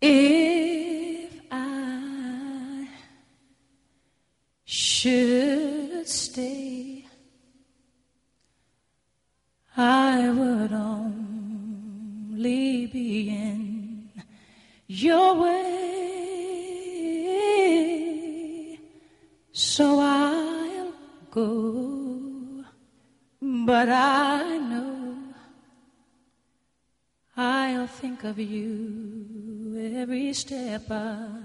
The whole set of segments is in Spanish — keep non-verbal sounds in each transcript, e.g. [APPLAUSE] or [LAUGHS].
If step of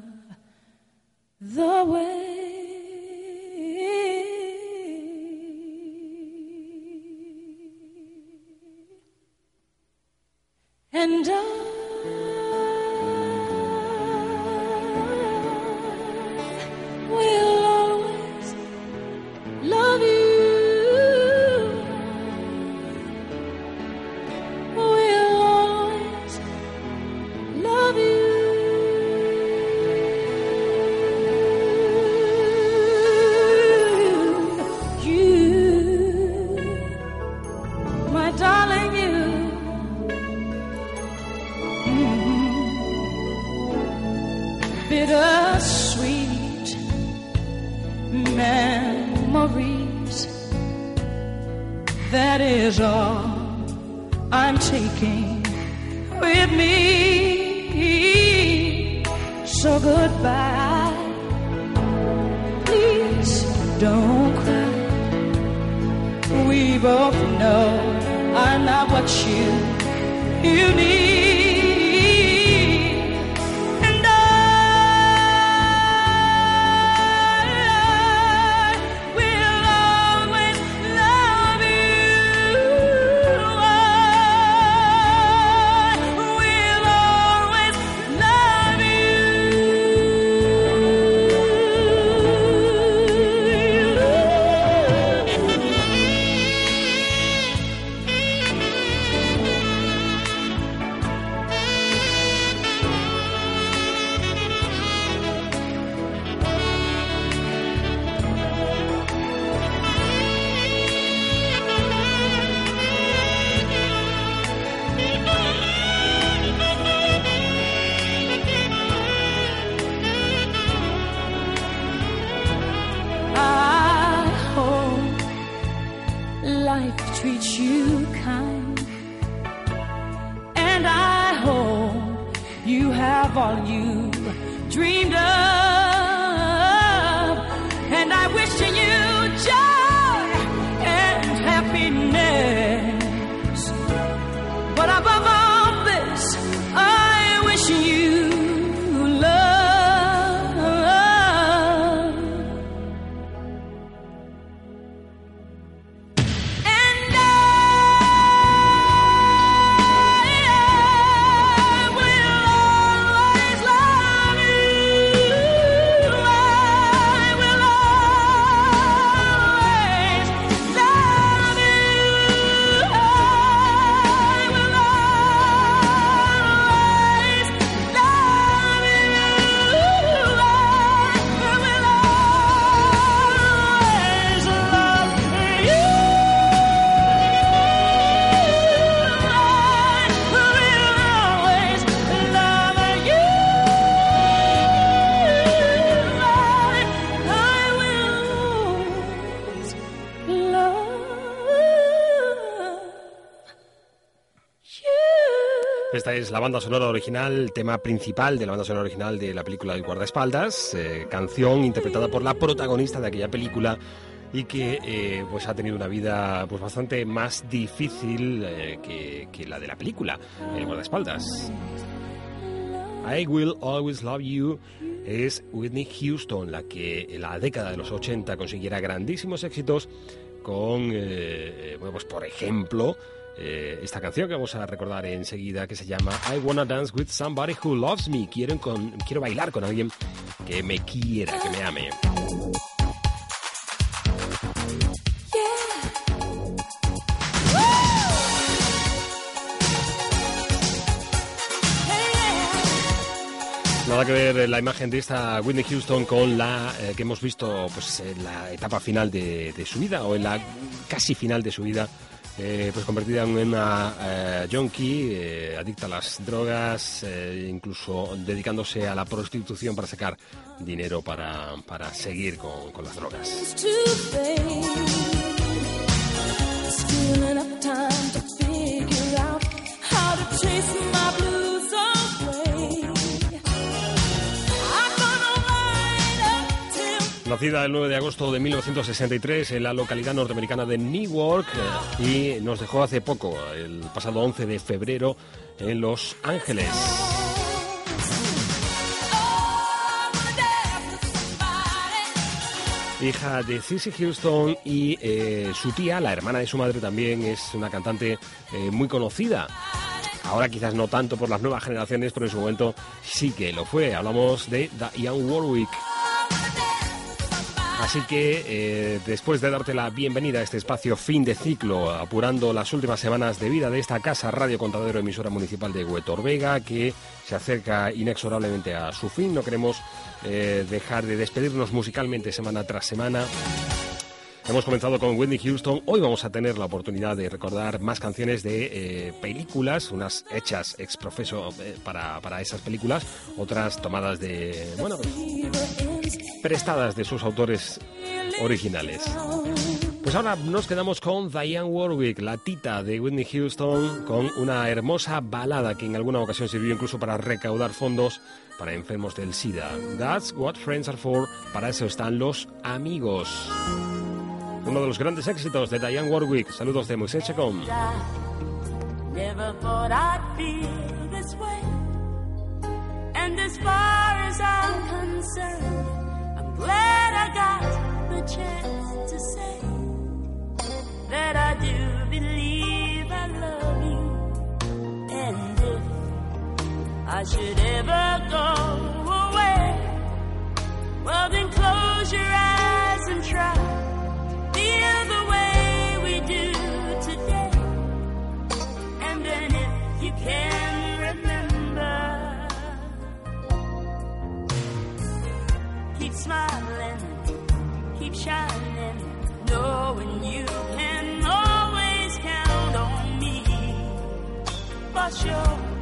Esta es la banda sonora original, tema principal de la banda sonora original de la película El guardaespaldas, eh, canción interpretada por la protagonista de aquella película y que eh, pues ha tenido una vida pues bastante más difícil eh, que, la de la película El guardaespaldas. I Will Always Love You es Whitney Houston, la que en la década de los 80 consiguiera grandísimos éxitos con, pues por ejemplo, eh, esta canción que vamos a recordar enseguida que se llama I Wanna Dance with Somebody Who Loves Me. Quiero, con, quiero bailar con alguien que me quiera, que me ame. Nada que ver la imagen de esta Whitney Houston con la eh, que hemos visto pues, en la etapa final de, de su vida o en la casi final de su vida eh, pues convertida en una eh, junkie, eh, adicta a las drogas, incluso dedicándose a la prostitución para sacar dinero para, para seguir con, con las drogas. Nacida el 9 de agosto de 1963 en la localidad norteamericana de Newark eh, y nos dejó hace poco, el pasado 11 de febrero, en Los Ángeles. hija de Cissy Houston y eh, su tía, la hermana de su madre, también es una cantante eh, muy conocida. Ahora quizás no tanto por las nuevas generaciones, pero en su momento sí que lo fue. Hablamos de Diane Warwick. Así que eh, después de darte la bienvenida a este espacio fin de ciclo, apurando las últimas semanas de vida de esta casa Radio Contadero emisora municipal de Huetor Vega, que se acerca inexorablemente a su fin, no queremos eh, dejar de despedirnos musicalmente semana tras semana. Hemos comenzado con Whitney Houston. Hoy vamos a tener la oportunidad de recordar más canciones de eh, películas, unas hechas ex profeso para, para, esas películas, otras tomadas de, bueno, prestadas de sus autores originales. Pues ahora nos quedamos con Diane Warwick, la tita de Whitney Houston, con una hermosa balada que en alguna ocasión sirvió incluso para recaudar fondos para enfermos del SIDA. That's what friends are for. Para eso están los amigos. Uno de los grandes éxitos de Diane Warwick. Saludos de Moisés Chacón. And as far as I'm concerned, glad I got the chance to say that I do believe I love you. And if I should ever go away, well, then close your eyes and try smiling, keep shining, knowing you can always count on me. For sure,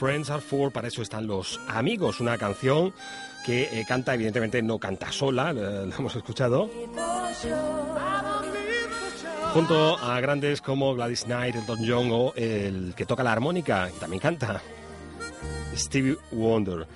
Friends Are For, para eso están los amigos, una canción que eh, canta, evidentemente no canta sola, la, la hemos escuchado, junto a grandes como Gladys Knight, Elton John o el que toca la armónica, y también canta, Stevie Wonder.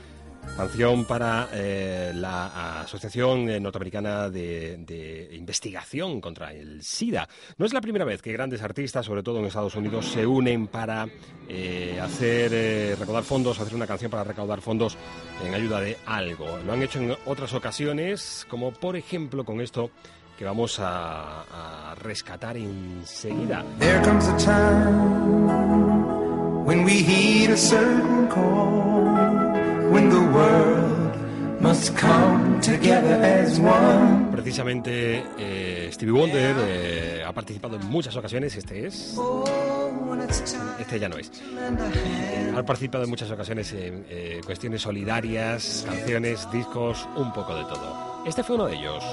Canción para eh, la Asociación Norteamericana de, Investigación contra el SIDA. No es la primera vez que grandes artistas, sobre todo en Estados Unidos, se unen para eh, hacer eh, recaudar fondos, hacer una canción para recaudar fondos en ayuda de algo. Lo han hecho en otras ocasiones, como por ejemplo con esto que vamos a, a rescatar enseguida. There comes a time when we heed a certain call. World must come together as one. Precisamente eh, Stevie Wonder eh, ha participado en muchas ocasiones, este es. Este ya no es. Ha participado en muchas ocasiones en eh, cuestiones solidarias, canciones, discos, un poco de todo. Este fue uno de ellos.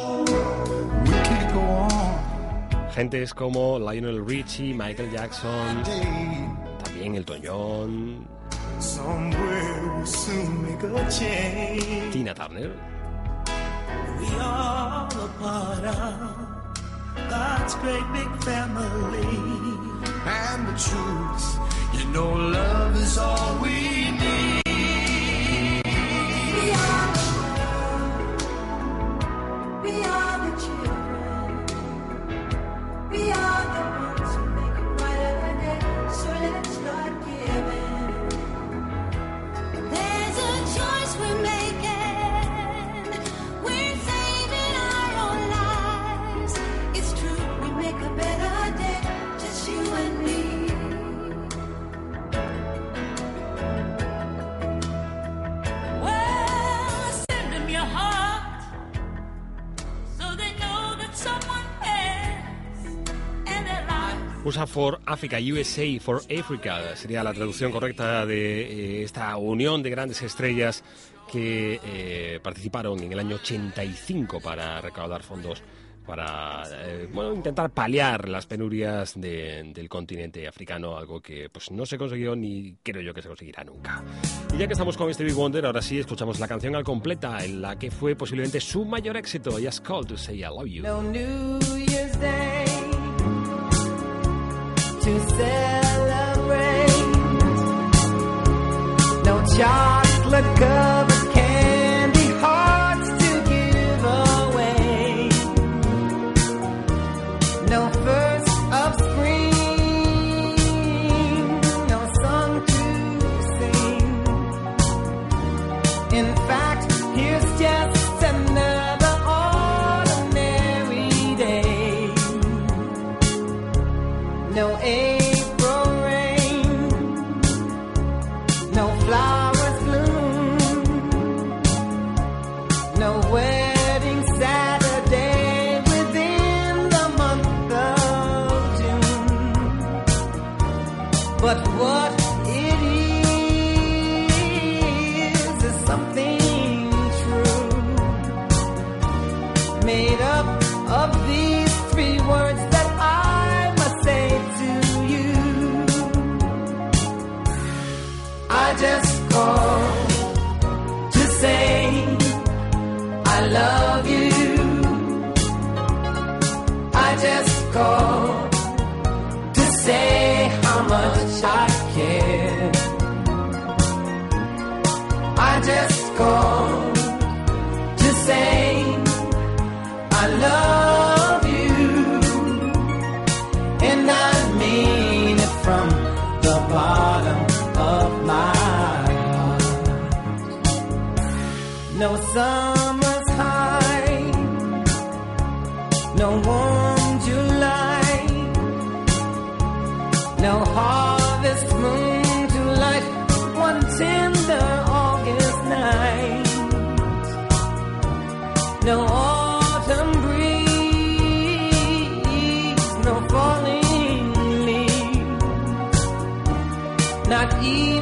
Gentes como Lionel Richie, Michael Jackson, también El Toñón, Tina Turner. We are a part of God's great big family. And the truth, you know, love is all we need. We are, we for Africa, USA for Africa, sería la traducción correcta de eh, esta unión de grandes estrellas que eh, participaron en el año 85 para recaudar fondos para eh, bueno, intentar paliar las penurias de- del continente africano, algo que pues no se consiguió ni creo yo que se conseguirá nunca. Y ya que estamos con Stevie Wonder, ahora sí escuchamos la canción al completa, en la que fue posiblemente su mayor éxito, Just Call to Say I Love You. No New Year's Day to celebrate. No chocolate covered no harvest moon to light one tender August night. No autumn breeze, no falling leaves, not even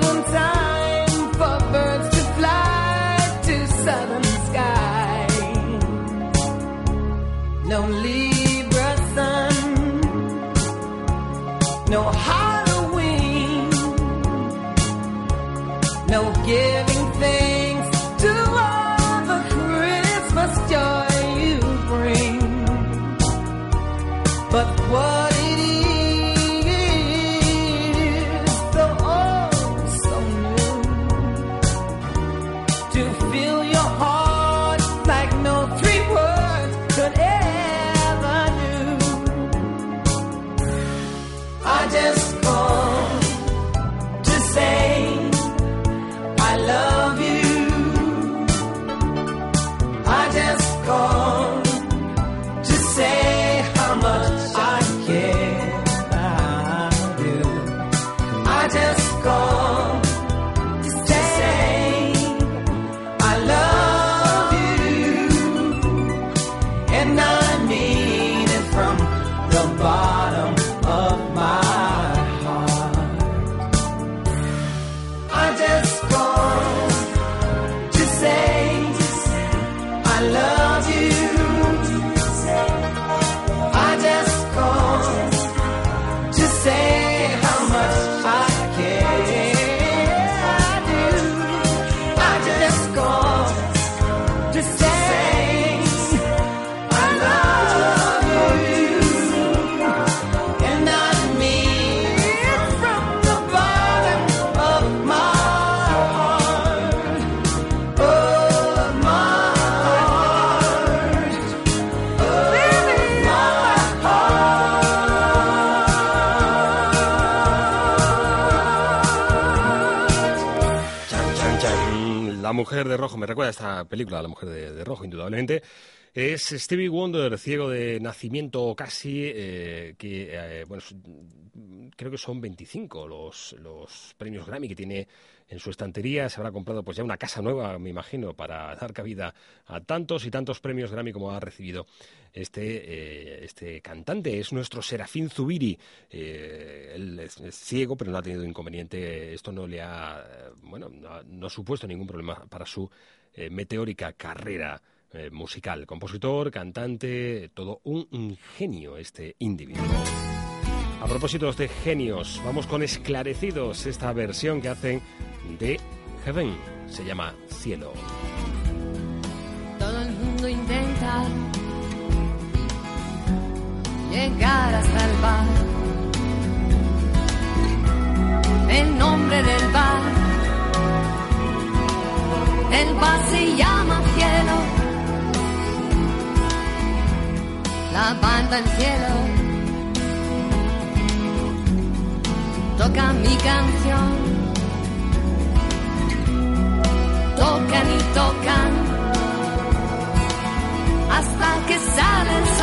mujer de rojo, me recuerda esta película, La mujer de, rojo, indudablemente. Es Stevie Wonder, ciego de nacimiento casi, eh, que, eh, bueno, creo que son 25 los, los premios Grammy que tiene en su estantería. Se habrá comprado pues ya una casa nueva, me imagino, para dar cabida a tantos y tantos premios Grammy como ha recibido este, eh, este cantante. Es nuestro Serafín Zubiri. Eh, él es, ciego, pero no ha tenido inconveniente. Esto no le ha, eh, bueno, no ha, supuesto ningún problema para su meteórica carrera musical. Compositor, cantante, todo un, un genio este individuo. A propósito de genios, vamos con Esclarecidos, esta versión que hacen de Heaven. Se llama Cielo. Todo el mundo intenta llegar hasta el bar. El nombre del bar. El bar se llama Cielo. La banda en cielo. Toca mi canción. Tocan y tocan hasta que sale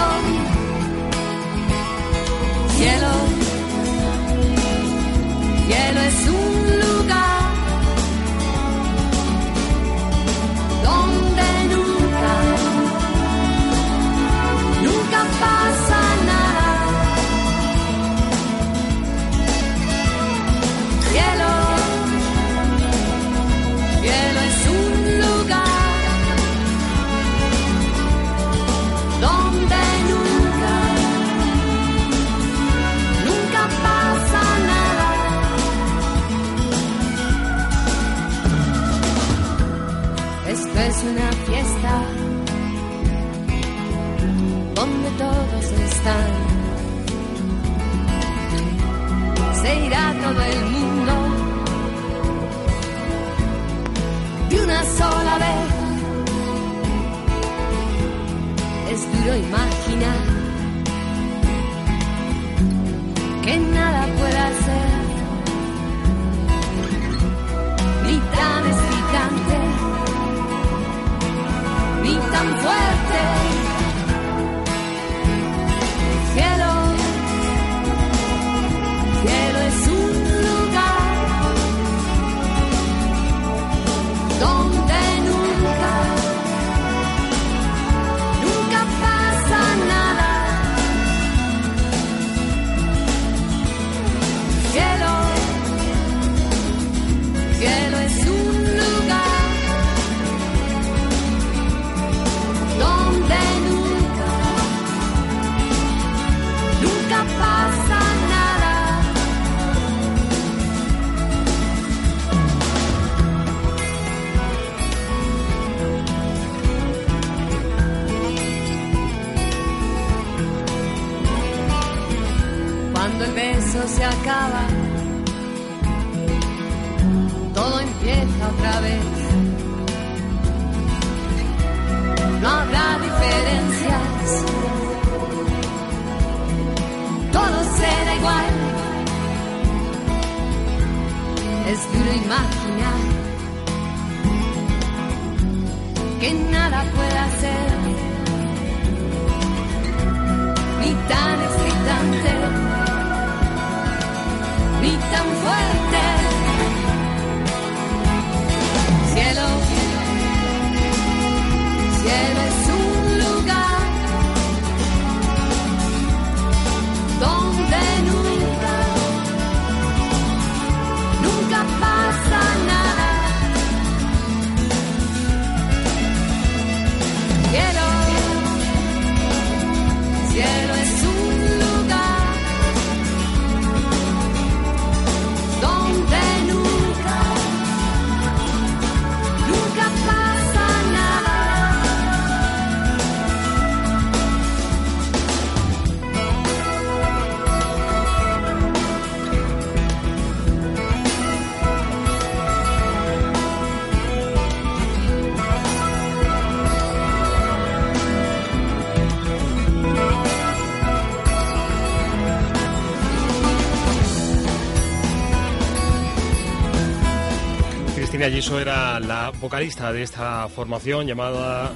Giso era la vocalista de esta formación llamada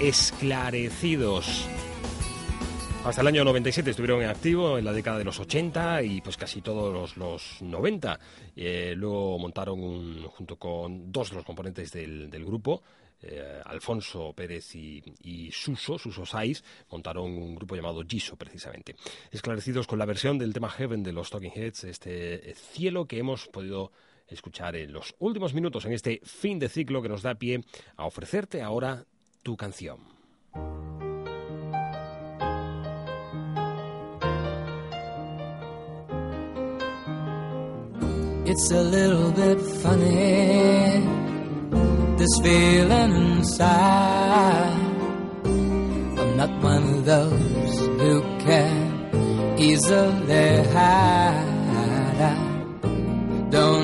Esclarecidos. Hasta el año 97 estuvieron en activo, en la década de los 80 y pues casi todos los, los 90. Eh, luego montaron un- junto con dos de los componentes del, grupo, eh, Alfonso Pérez y, y Suso, Suso Saiz, montaron un grupo llamado Giso precisamente. Esclarecidos con la versión del tema Heaven de los Talking Heads, este cielo que hemos podido escuchar en los últimos minutos en este fin de ciclo que nos da pie a ofrecerte ahora tu canción. It's a little bit funny, this feeling inside. I'm not one of those who can easily hide. I don't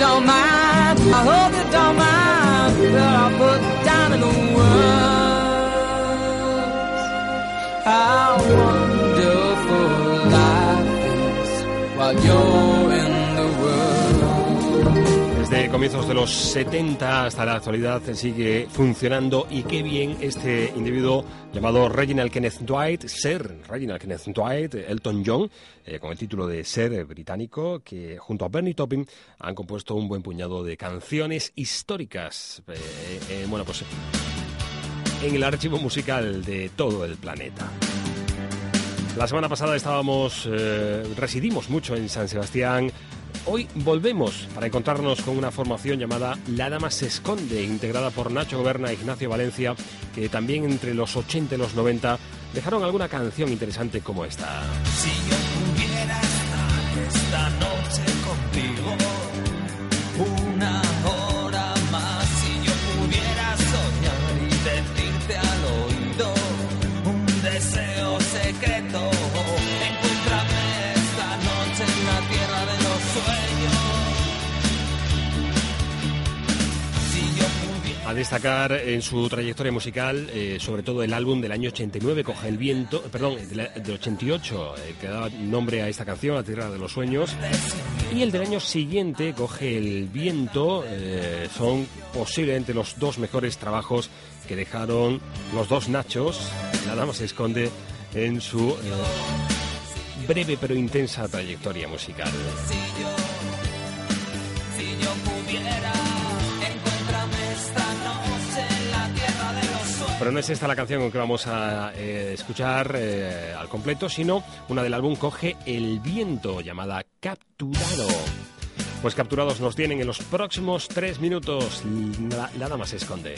don't mind. I hope you don't mind what I put down in the words. How wonderful life is while you're comienzos de los 70 hasta la actualidad sigue funcionando y qué bien este individuo llamado Reginald Kenneth Dwight, Sir Reginald Kenneth Dwight, Elton John, eh, con el título de Ser británico, que junto a Bernie Taupin han compuesto un buen puñado de canciones históricas. eh, eh, bueno, pues en el archivo musical de todo el planeta. La semana pasada estábamos, residimos mucho en San Sebastián. Hoy volvemos para encontrarnos con una formación llamada La Dama se esconde, integrada por Nacho Goberna e Ignacio Valencia, que también entre los 80 y los 90 dejaron alguna canción interesante como esta. Si yo pudiera estar esta noche A destacar en su trayectoria musical, eh, sobre todo el álbum del año 89, Coge el Viento, perdón, del, del 88, eh, que daba nombre a esta canción, La Tierra de los Sueños. Y el del año siguiente, Coge el Viento, eh, son posiblemente los dos mejores trabajos que dejaron los dos Nachos. La dama se esconde en su eh, breve pero intensa trayectoria musical. Pero no es esta la canción que vamos a eh, escuchar eh, al completo, sino una del álbum Coge el Viento, llamada Capturado. Pues capturados nos tienen en los próximos tres minutos. La, la dama se esconde.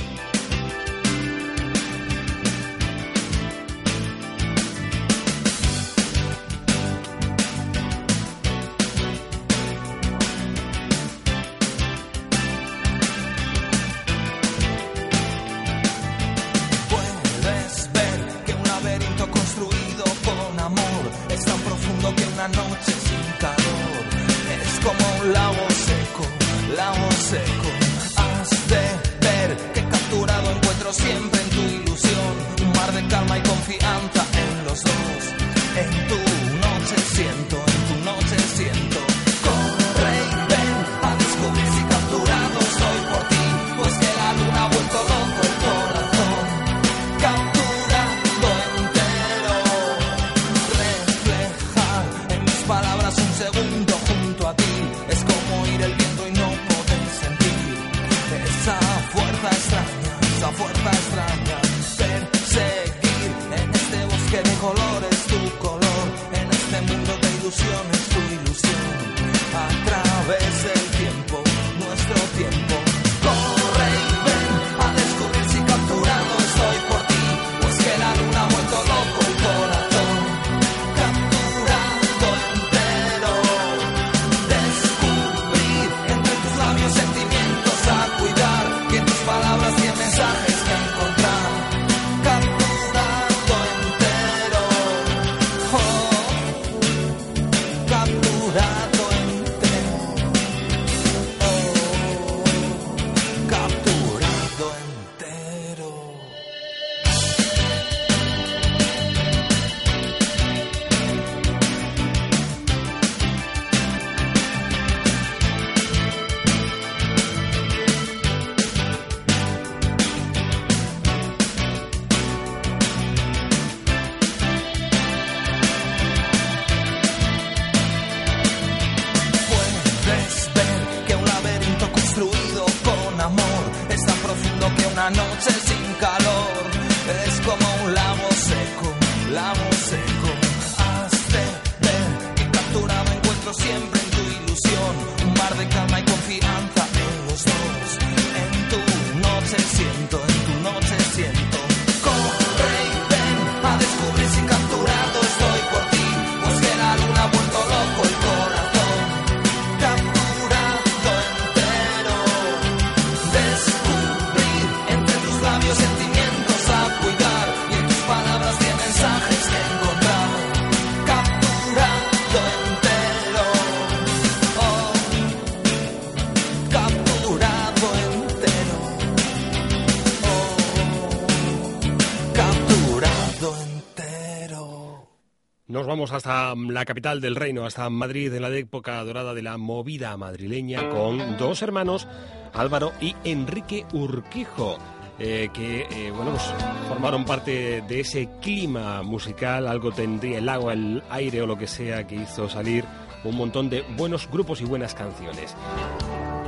Nos vamos hasta la capital del reino, hasta Madrid, en la época dorada de la movida madrileña, con dos hermanos, Álvaro y Enrique Urquijo. eh, que eh, bueno pues formaron parte de ese clima musical, algo tendría el agua, el aire o lo que sea que hizo salir un montón de buenos grupos y buenas canciones.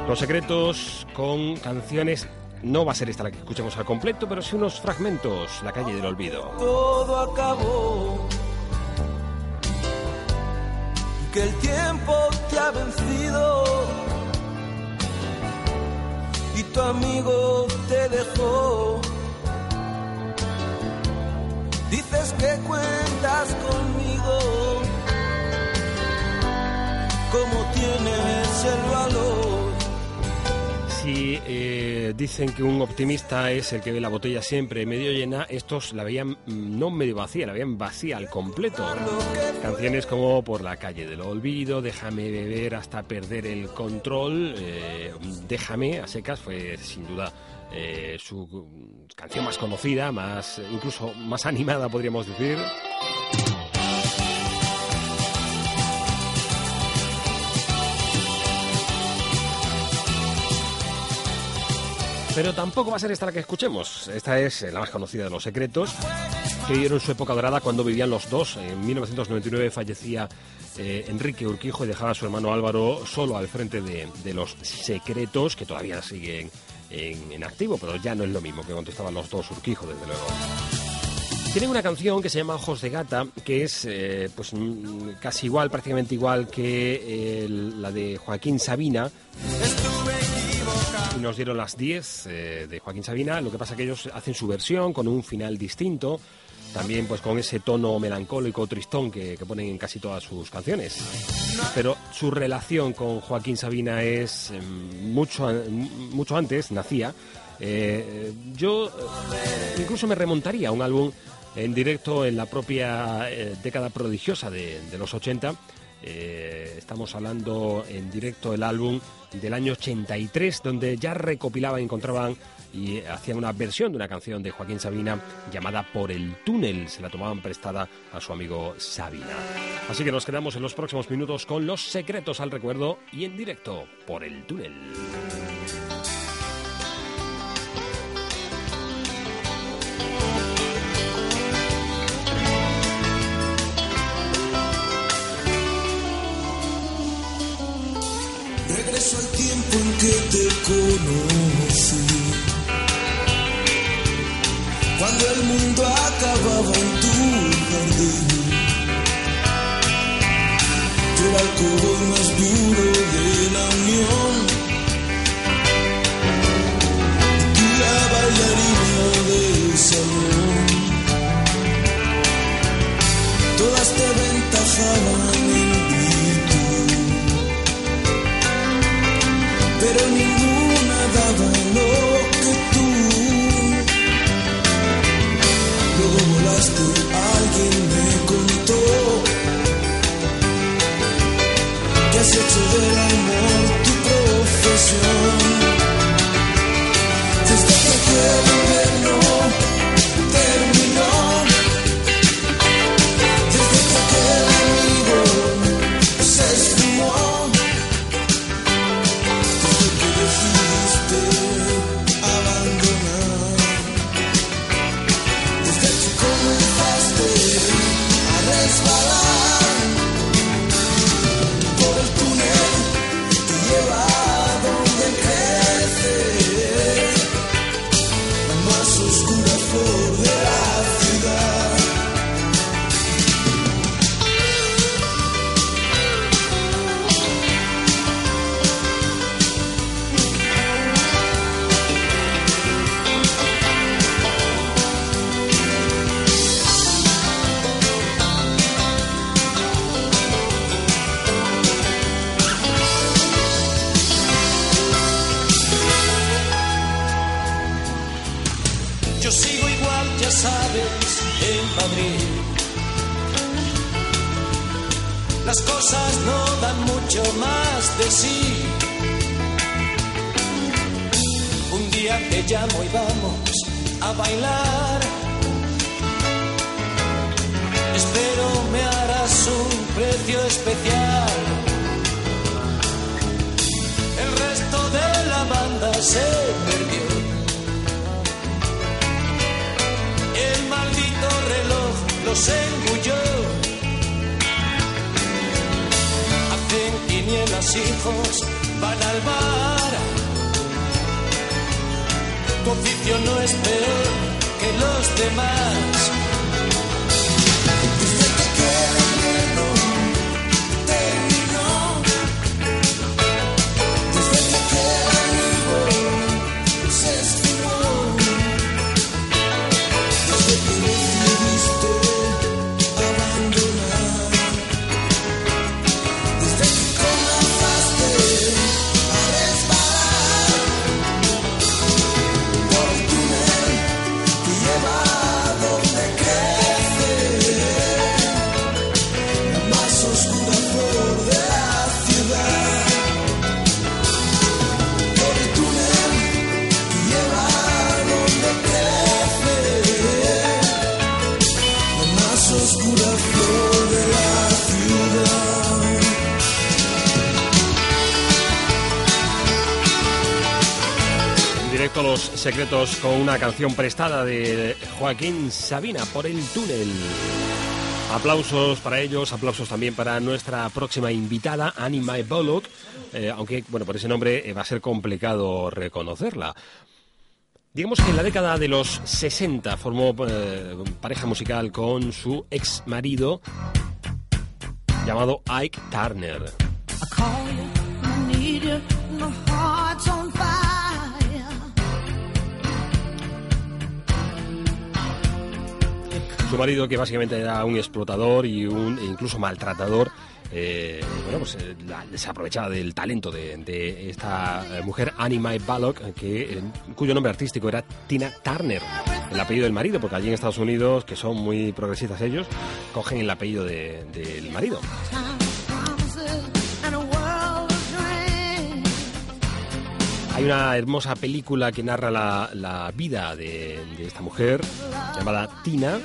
Los secretos con canciones, no va a ser esta la que escuchemos al completo, pero sí unos fragmentos, La calle del olvido. todo acabó. Que el tiempo te ha vencido y tu amigo te dejó. Dices que cuentas conmigo. ¿Cómo tienes el valor? Si eh, dicen que un optimista es el que ve la botella siempre medio llena, estos la veían mm, no medio vacía, la veían vacía al completo. Canciones como Por la calle del olvido, Déjame beber hasta perder el control, eh, Déjame a secas fue sin duda eh, su mm, canción más conocida, más incluso más animada podríamos decir. Pero tampoco va a ser esta la que escuchemos. Esta es eh, la más conocida de los secretos, que vivieron su época dorada cuando vivían los dos. En 1999 fallecía eh, Enrique Urquijo y dejaba a su hermano Álvaro solo al frente de, de los secretos, que todavía siguen en, en activo, pero ya no es lo mismo que cuando estaban los dos Urquijo, desde luego. Tienen una canción que se llama Ojos de Gata, que es eh, pues mm, casi igual, prácticamente igual que eh, la de Joaquín Sabina. Y nos dieron las 10 eh, de Joaquín Sabina, lo que pasa que ellos hacen su versión con un final distinto, también pues con ese tono melancólico, tristón que, ponen en casi todas sus canciones. Pero su relación con Joaquín Sabina es eh, mucho, mucho antes, nacía. Eh, yo incluso me remontaría a un álbum en directo en la propia década prodigiosa de, de los 80. Eh, estamos hablando en directo el álbum del año 83, donde ya recopilaban, encontraban y hacían una versión de una canción de Joaquín Sabina llamada Por el túnel. Se la tomaban prestada a su amigo Sabina. Así que nos quedamos en los próximos minutos con los secretos al recuerdo y en directo por el túnel. En que te conocí. Cuando el mundo acababa en tu jardín. Yo era el más duro de la unión. Daba lo que tú. Luego volaste, alguien me contó que has hecho del amor tu profesión. Con una canción prestada de Joaquín Sabina por el túnel. Aplausos para ellos, aplausos también para nuestra próxima invitada, Annie Mae Bullock, eh, aunque bueno, por ese nombre eh, va a ser complicado reconocerla. Digamos que en la década de los 60 formó eh, pareja musical con su ex marido llamado Ike Turner. Su marido, que básicamente era un explotador y un e incluso maltratador, eh, bueno, pues eh, se aprovechaba del talento de, esta eh, mujer, Annie Mae eh, cuyo nombre artístico era Tina Turner, el apellido del marido, porque allí en Estados Unidos, que son muy progresistas ellos, cogen el apellido de- del marido. Hay una hermosa película que narra la, la vida de, esta mujer, llamada Tina.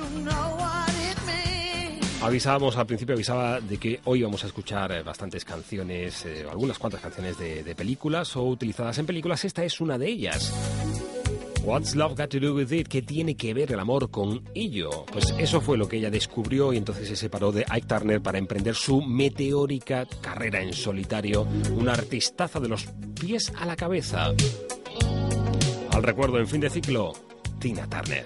Avisábamos al principio, avisaba de que hoy vamos a escuchar eh, bastantes canciones, eh, algunas cuantas canciones de películas o utilizadas en películas. Esta es una de ellas. What's Love Got to Do With It? ¿Qué tiene que ver el amor con ello? Pues eso fue lo que ella descubrió y entonces se separó de Ike Turner para emprender su meteórica carrera en solitario, una artistaza de los pies a la cabeza. Al recuerdo en fin de ciclo, Tina Turner.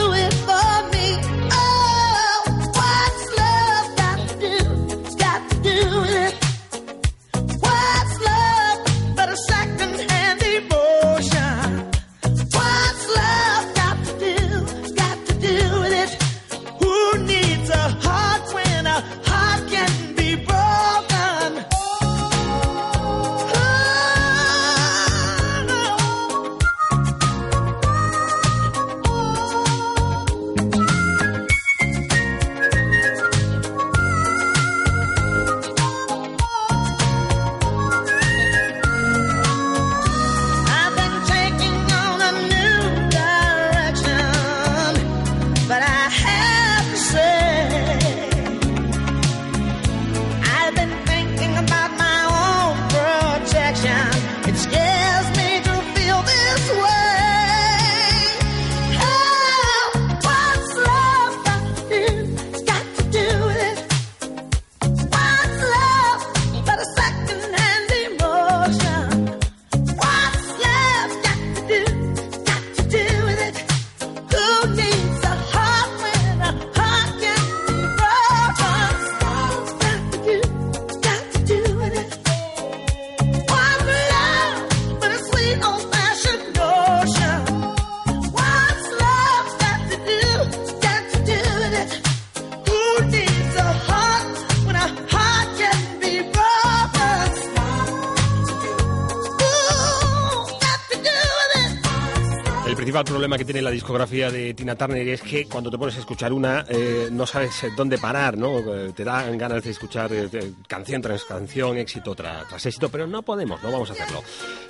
principal problema que tiene la discografía de Tina Turner es que cuando te pones a escuchar una eh, no sabes eh, dónde parar, ¿no? Eh, Te dan ganas de escuchar eh, canción tras canción, éxito tra- tras éxito, pero no podemos, no vamos a hacerlo.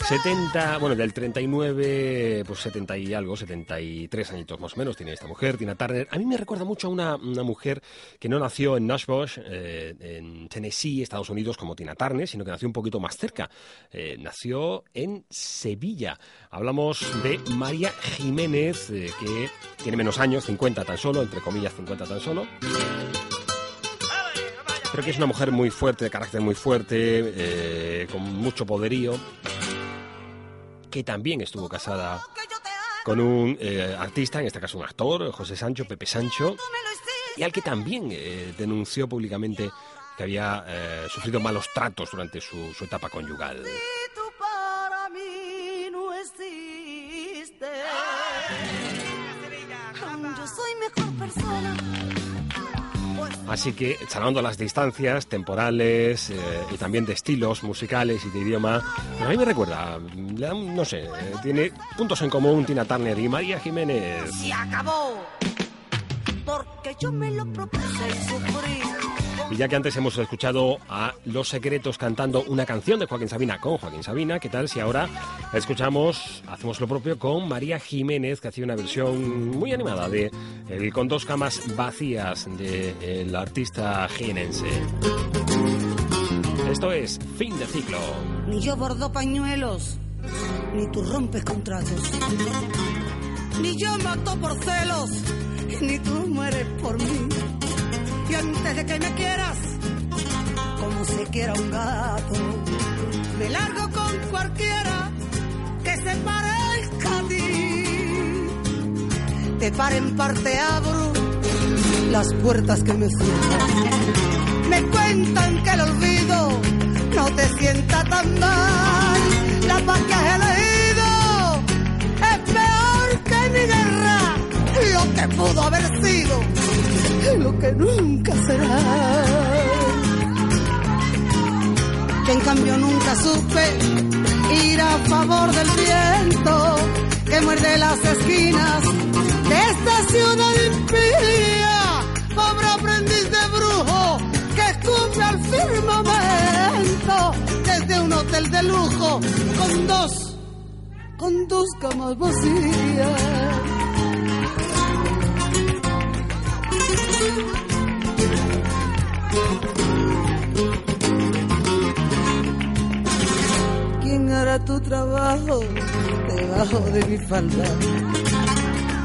70, bueno, del 39, pues 70 y algo, 73 añitos más o menos tiene esta mujer, Tina Turner. A mí me recuerda mucho a una, una mujer que no nació en Nashville, eh, en Tennessee, Estados Unidos, como Tina Turner, sino que nació un poquito más cerca. Eh, nació en Sevilla. Hablamos de María Jiménez, eh, que tiene menos años, 50 tan solo, entre comillas 50 tan solo. Pero que es una mujer muy fuerte, de carácter muy fuerte, eh, con mucho poderío, que también estuvo casada con un eh, artista, en este caso un actor, José Sancho, Pepe Sancho, y al que también denunció públicamente que había sufrido malos tratos durante su, su etapa conyugal. Así que, salvando las distancias temporales eh, y también de estilos musicales y de idioma, a mí me recuerda, no sé, eh, tiene puntos en común Tina Turner y María Jiménez. Se acabó. Porque yo me lo propuse y sufrí. Y ya que antes hemos escuchado a Los Secretos cantando una canción de Joaquín Sabina con Joaquín Sabina, ¿qué tal si ahora escuchamos, hacemos lo propio con María Jiménez, que hacía una versión muy animada de Con dos camas vacías del artista jienense? Esto es Fin de Ciclo. Ni yo bordo pañuelos, ni tú rompes contratos. Ni yo mato por celos, ni tú mueres por mí. Antes de que me quieras, como se quiera un gato, me largo con cualquiera que se parezca a ti. Te par en parte abro las puertas que me cierran. Me cuentan que el olvido no te sienta tan mal. La paz que has elegido es peor que mi guerra. Lo que pudo haber sido, lo que nunca será. Que en cambio nunca supe ir a favor del viento que muerde las esquinas de esta ciudad impía. Pobre aprendiz de brujo que escupe al firmamento desde un hotel de lujo con dos, con dos camas vacías. ¿Quién hará tu trabajo debajo de mi falda?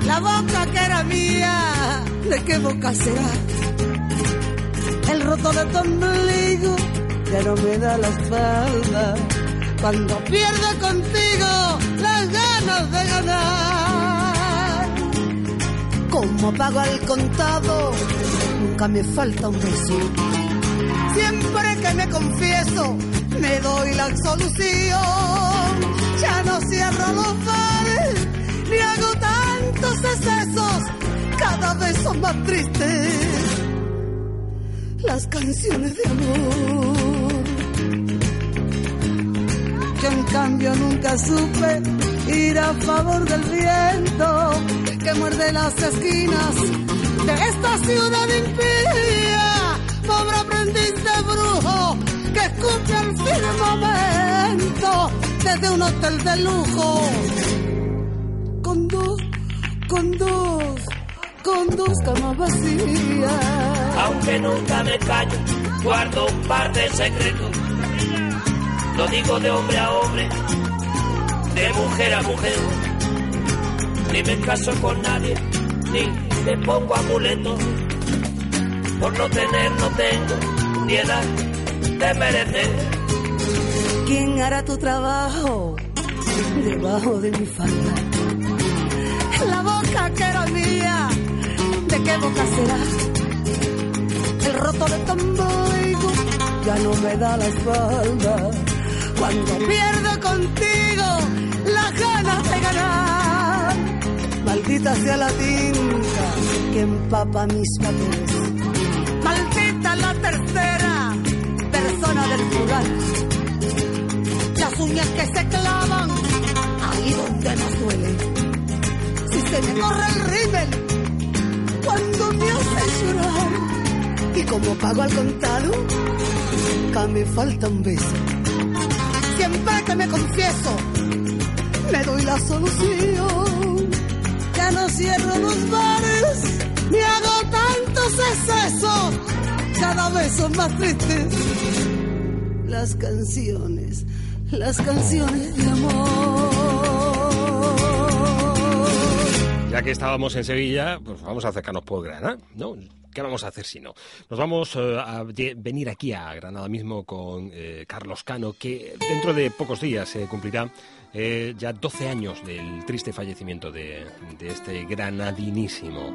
La boca que era mía, ¿de qué boca será? El roto de tu ombligo ya no me da la espalda. Cuando pierdo contigo las ganas de ganar. Como pago al contado, nunca me falta un beso. Siempre que me confieso, me doy la absolución. Ya no cierro los bares, ni hago tantos excesos. Cada vez son más tristes las canciones de amor. Yo en cambio nunca supe ir a favor del viento que muerde las esquinas de esta ciudad impía. Pobre aprendiz de brujo que escupe al firmamento desde un hotel de lujo. Con dos, con dos, con dos camas vacías. aunque nunca me callo, guardo un par de secretos. Lo digo de hombre a hombre, de mujer a mujer. Ni me caso con nadie, ni me pongo amuletos. Por no tener, no tengo ni edad de merecer. ¿Quién hará tu trabajo debajo de mi falda? La boca que era mía, ¿de qué boca será? El roto de ombligo ya no me da la espalda. Cuando pierdo contigo Maldita sea la tinta que empapa mis papeles. Maldita la tercera persona del plural las uñas que se clavan ahí donde nos duele. se me corre el rímel cuando me hace llorar. Y como pago al contado, nunca me falta un beso. Siempre que me confieso, me doy la solución. Ya no cierro que estábamos en Sevilla, pues vamos a acercarnos por Granada, ¿no? ¿Qué vamos a hacer si no? Nos vamos eh, a venir aquí a Granada mismo con eh, Carlos Cano, que dentro de pocos días se cumplirá eh, ya 12 años del triste fallecimiento de, este granadinísimo.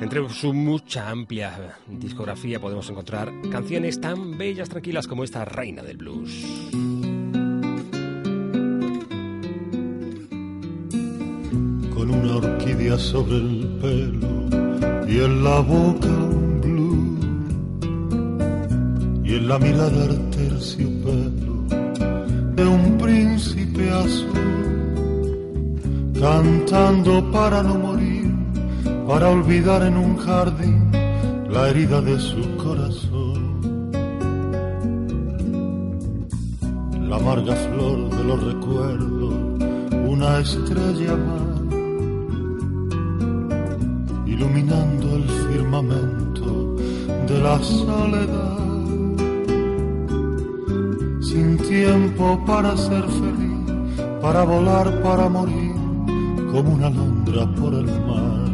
Entre su mucha amplia discografía podemos encontrar canciones tan bellas, tranquilas como esta Reina del Blues. con una orquídea sobre el pelo y en la boca un blue y en la mirada el terciopelo de un príncipe azul cantando para no morir para olvidar en un jardín la herida de su corazón. La amarga flor de los recuerdos una estrella más iluminando el firmamento de la soledad, sin tiempo para ser feliz, para volar, para morir, como una alondra por el mar.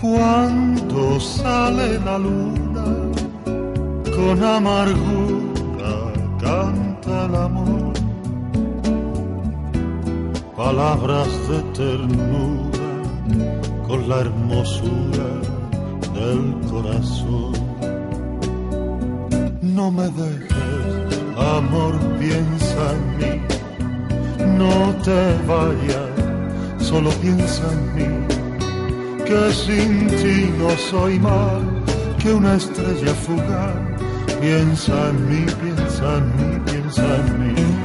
Cuando sale la luna, con amargura canta el amor palabras de ternura con la hermosura del corazón. No me dejes, amor, piensa en mí, no te vayas, solo piensa en mí, que sin ti no soy más que una estrella fugaz. Piensa en mí, piensa en mí, piensa en mí.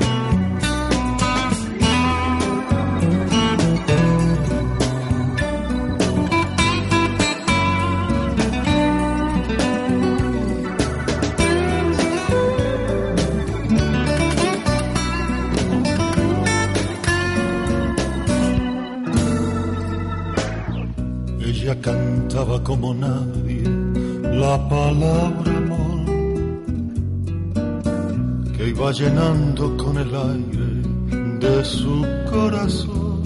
Cantaba como nadie la palabra amor que iba llenando con el aire de su corazón.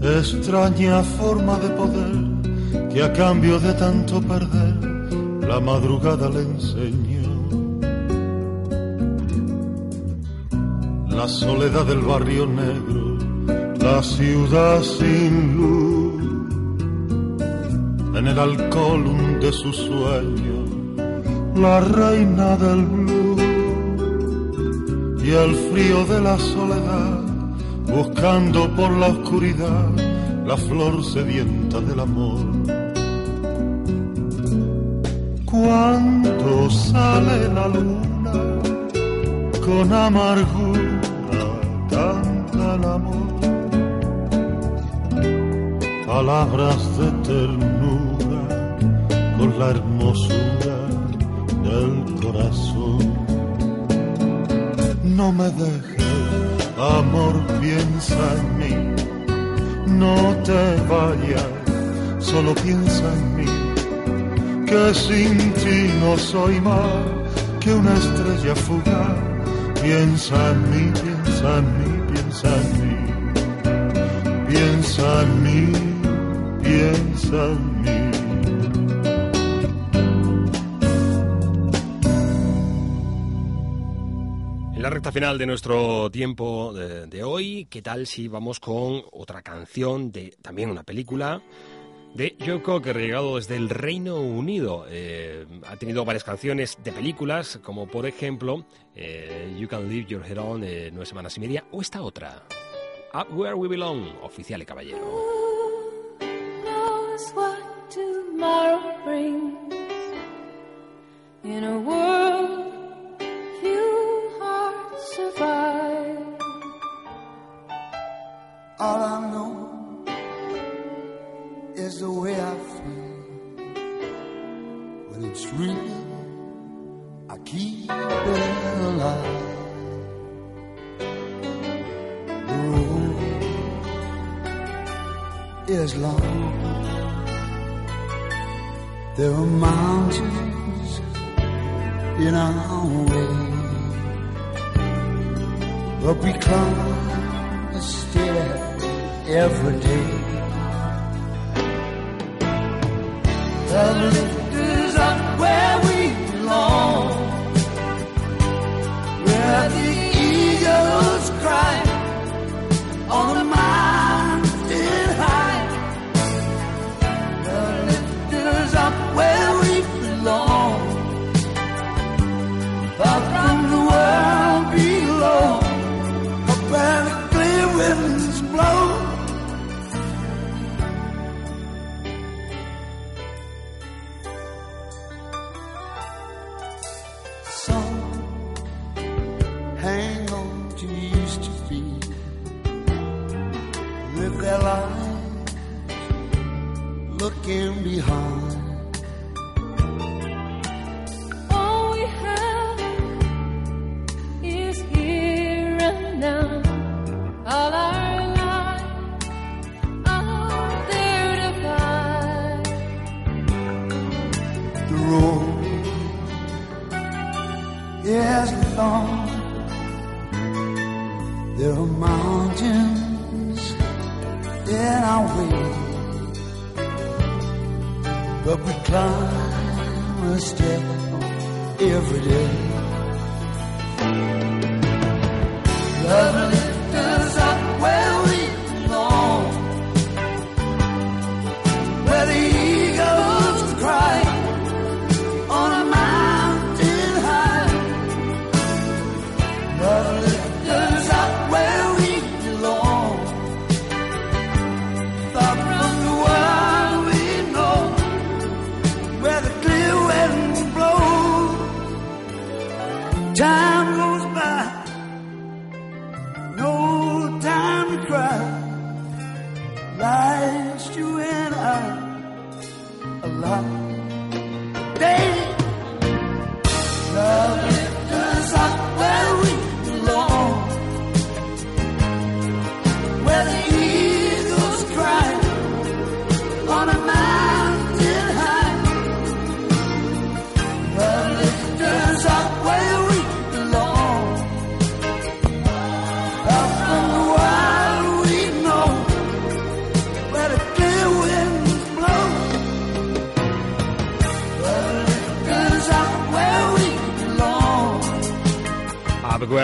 Extraña forma de poder que a cambio de tanto perder la madrugada le enseñó. La soledad del barrio negro, la ciudad sin luz, en el alcohol hunde su sueño, la reina del blues y el frío de la soledad, buscando por la oscuridad la flor sedienta del amor. Cuando sale la luna con amargura canta el amor, palabras de ternura con la hermosura del corazón. No me dejes, amor, piensa en mí, no te vayas, solo piensa en mí, que sin ti no soy más que una estrella fugaz. Piensa en mí, piensa en mí, piensa en mí, piensa en mí, piensa en mí. En la recta final de nuestro tiempo de, de hoy, ¿qué tal si vamos con otra canción de también una película? De Joe Cocker, llegado desde el Reino Unido. Eh, ha tenido varias canciones de películas, como por ejemplo eh, You Can Leave Your Head On, eh, Nueve Semanas y Media, o esta otra, Up Where We Belong, Oficial y Caballero. in a world survive All I know is the way I feel. When it's real, I keep it alive. The road is long. There are mountains in our way. But we climb a stair every day. The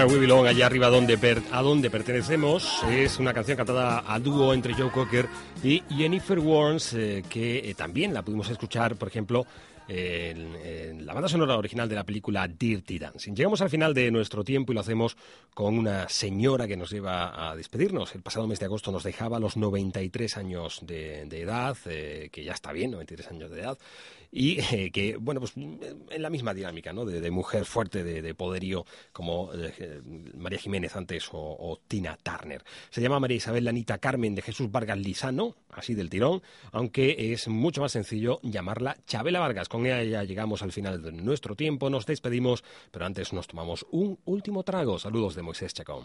We Belong, allá arriba donde per- a donde pertenecemos, es una canción cantada a dúo entre Joe Cocker y Jennifer Warnes, eh, que eh, también la pudimos escuchar, por ejemplo, en, en la banda sonora original de la película Dirty Dancing. Llegamos al final de nuestro tiempo y lo hacemos con una señora que nos lleva a despedirnos. El pasado mes de agosto nos dejaba a los 93 años de, de edad, eh, que ya está bien, 93 años de edad, y eh, que, bueno, pues en la misma dinámica, ¿no? De, mujer fuerte, de, de poderío, como eh, María Jiménez antes o, o Tina Turner. Se llama María Isabel Lanita Carmen de Jesús Vargas Lizano, así del tirón, aunque es mucho más sencillo llamarla Chabela Vargas. Con ella ya llegamos al final de nuestro tiempo, nos despedimos, pero antes nos tomamos un último trago. Saludos de Moisés Chacón.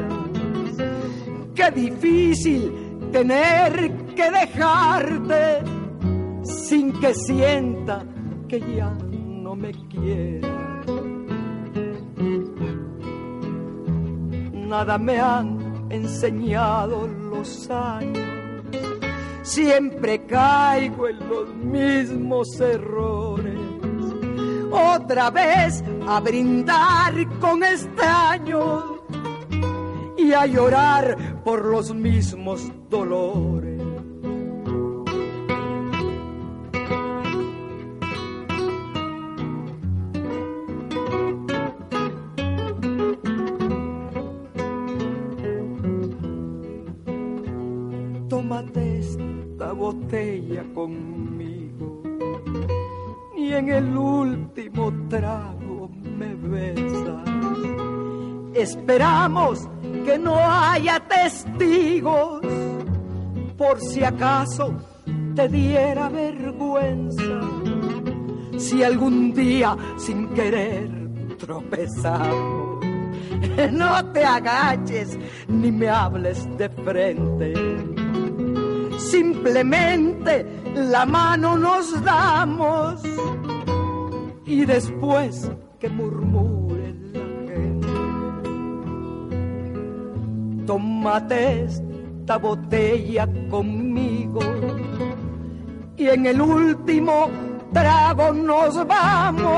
Qué difícil tener que dejarte sin que sienta que ya no me quieres. Nada me han enseñado los años siempre caigo en los mismos errores. Otra vez a brindar con extraños a llorar por los mismos dolores. Tómate esta botella conmigo y en el último trago me besas. Esperamos que no haya testigos por si acaso te diera vergüenza. Si algún día sin querer tropezamos, [LAUGHS] no te agaches ni me hables de frente. Simplemente la mano nos damos y después que murmure Tómate esta botella conmigo y en el último trago nos vamos.